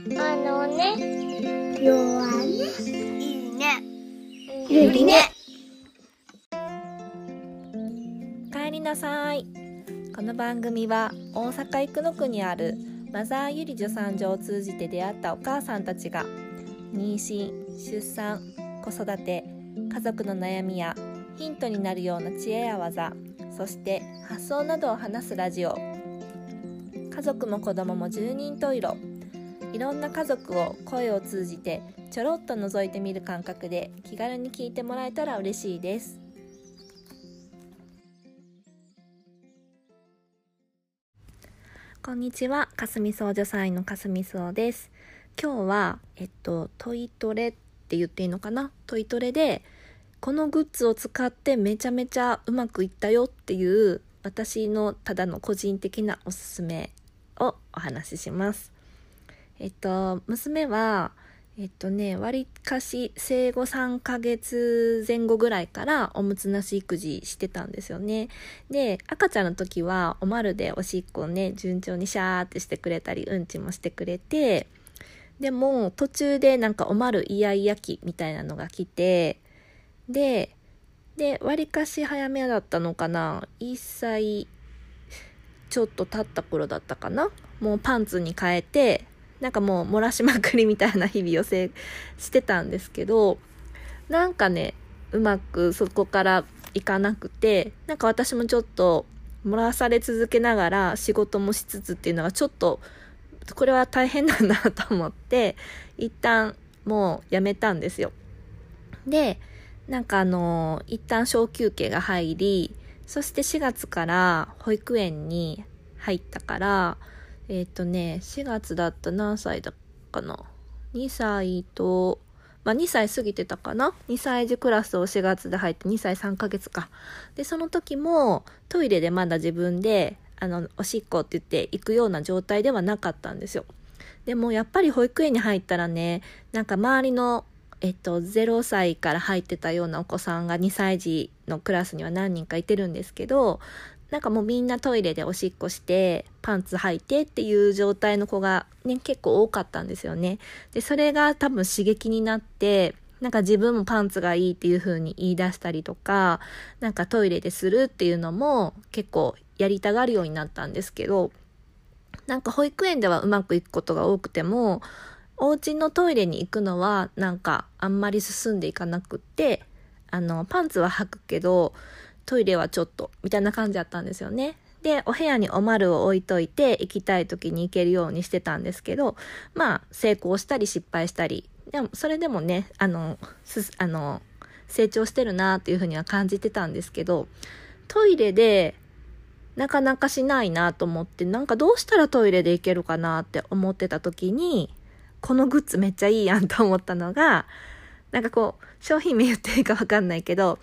あのね、弱ね。いいね。ゆりね。帰りなさいこの番組は大阪生野区にあるマザーゆり助産所を通じて出会ったお母さんたちが妊娠出産子育て家族の悩みやヒントになるような知恵や技そして発想などを話すラジオ家族も子供も十人十色いろんな家族を声を通じてちょろっと覗いてみる感覚で気軽に聞いてもらえたら嬉しいですこんにちは、かすみそう助産院のかすみそうです。今日は、えっと、トイトレって言っていいのかな？トイトレで、このグッズを使ってめちゃめちゃうまくいったよっていう、私のただの個人的なおすすめをお話しします。えっと、娘は、えっとね、割かし生後3ヶ月前後ぐらいからおむつなし育児してたんですよね。で、赤ちゃんの時はおまるでおしっこをね、順調にシャーってしてくれたり、うんちもしてくれて、でも途中でなんかおまるイヤイヤ期みたいなのが来て、で、で、割かし早めだったのかな ?1 歳ちょっと経った頃だったかなもうパンツに変えて、なんかもう漏らしまくりみたいな日々をせしてたんですけど、なんかね、うまくそこからいかなくて、なんか私もちょっと漏らされ続けながら仕事もしつつっていうのがちょっと、これは大変なんだなと思って、一旦もうやめたんですよ。で、なんかあの、一旦小休憩が入り、そして4月から保育園に入ったから、えっ、とね、4月だった何歳だかな ?2 歳と、まあ2歳過ぎてたかな ?2 歳児クラスを4月で入って2歳3ヶ月か。で、その時もトイレでまだ自分で、あの、おしっこって言って行くような状態ではなかったんですよ。でもやっぱり保育園に入ったらね、なんか周りの、えっと、0歳から入ってたようなお子さんが2歳児のクラスには何人かいてるんですけど、なんかもうみんなトイレでおしっこして、パンツ履いてっていう状態の子がね、結構多かったんですよね。で、それが多分刺激になって、なんか自分もパンツがいいっていう風に言い出したりとか、なんかトイレでするっていうのも結構やりたがるようになったんですけど、なんか保育園ではうまくいくことが多くても、お家のトイレに行くのはなんかあんまり進んでいかなくって、あの、パンツは履くけど、トイレはちょっと、みたいな感じだったんですよね。で、お部屋におまるを置いといて、行きたい時に行けるようにしてたんですけど、まあ、成功したり失敗したり、でも、それでもね、あの、す、あの、成長してるなっていうふうには感じてたんですけど、トイレで、なかなかしないなと思って、なんかどうしたらトイレで行けるかなって思ってた時に、このグッズめっちゃいいやんと思ったのが、なんかこう、商品名言っていいかわかんないけど、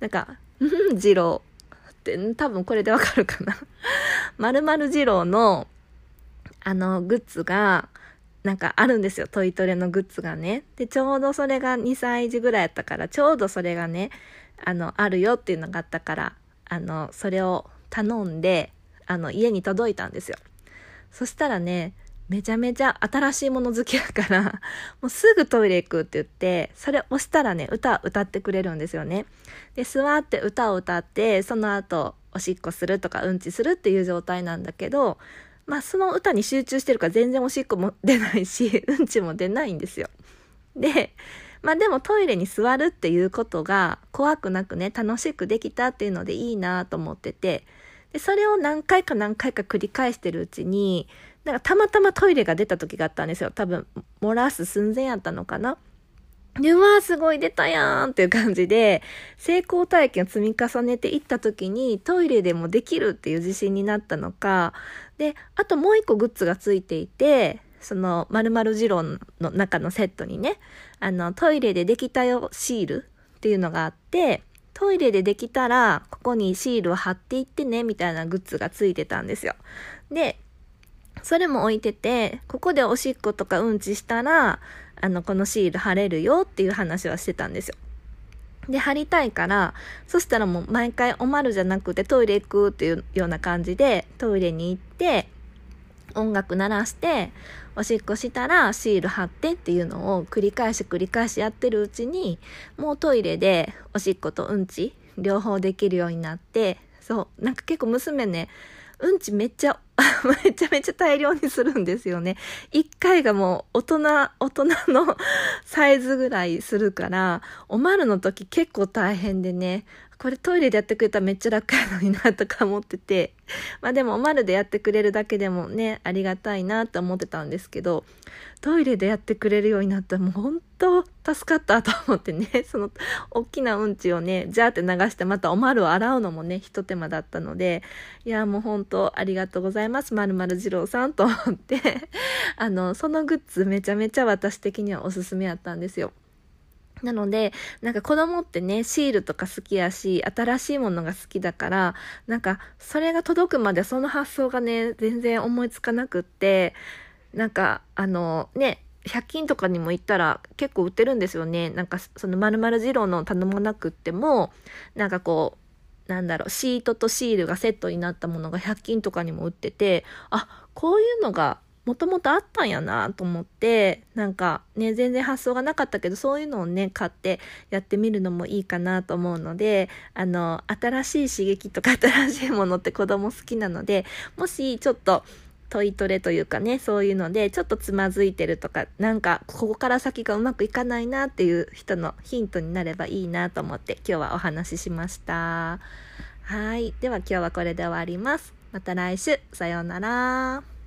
なんか、うん、二郎って、多分これでわかるかな。まるまる二郎の、あの、グッズが、なんかあるんですよ。トイトレのグッズがね。で、ちょうどそれが2歳児ぐらいやったから、ちょうどそれがね、あの、あるよっていうのがあったから、あの、それを頼んで、あの、家に届いたんですよ。そしたらね、めちゃめちゃ新しいもの好きやから、もうすぐトイレ行くって言って、それ押したらね、歌歌ってくれるんですよね。で、座って歌を歌って、その後、おしっこするとかうんちするっていう状態なんだけど、まあその歌に集中してるから全然おしっこも出ないし、うんちも出ないんですよ。で、まあでもトイレに座るっていうことが怖くなくね、楽しくできたっていうのでいいなと思ってて、で、それを何回か何回か繰り返してるうちに、なんかたまたまトイレが出た時があったんですよ。多分、漏らす寸前やったのかな。で、うわーすごい出たやんっていう感じで、成功体験を積み重ねていった時にトイレでもできるっていう自信になったのか、で、あともう一個グッズがついていて、その、〇〇二郎の中のセットにね、あの、トイレでできたよシールっていうのがあって、トイレでできたら、ここにシールを貼っていってね、みたいなグッズがついてたんですよ。で、それも置いてて、ここでおしっことかうんちしたら、あの、このシール貼れるよっていう話はしてたんですよ。で、貼りたいから、そしたらもう毎回おまるじゃなくてトイレ行くっていうような感じで、トイレに行って、音楽鳴らして、おしっこしたらシール貼ってっていうのを繰り返し繰り返しやってるうちにもうトイレでおしっことうんち両方できるようになってそうなんか結構娘ねうんちめっちゃ めちゃめちゃ大量にするんですよね。一回がもう大人、大人の サイズぐらいするから、おまるの時結構大変でね、これトイレでやってくれたらめっちゃ楽やのになとか思ってて、まあでもおまるでやってくれるだけでもね、ありがたいなって思ってたんですけど、トイレでやってくれるようになったらもう本当助かったと思ってね、その大きなうんちをね、ジャーって流してまたおまるを洗うのもね、一手間だったので、いやもう本当ありがとうございます、まるまる二郎さんと思って。あの、そのグッズめちゃめちゃ私的にはおすすめやったんですよ。なので、なんか子供ってね、シールとか好きやし、新しいものが好きだから、なんか、それが届くまでその発想がね、全然思いつかなくって、なんか、あの、ね、100均とかにも行ったら結構売ってるんですよね。なんか、その〇〇二郎の頼まなくっても、なんかこう、なんだろう、シートとシールがセットになったものが100均とかにも売ってて、あ、こういうのがもともとあったんやなと思って、なんかね、全然発想がなかったけど、そういうのをね、買ってやってみるのもいいかなと思うので、あの、新しい刺激とか 新しいものって子供好きなので、もしちょっと、トイトレというかね、そういうので、ちょっとつまずいてるとか、なんか、ここから先がうまくいかないなっていう人のヒントになればいいなと思って、今日はお話ししました。はい。では今日はこれで終わります。また来週、さようなら。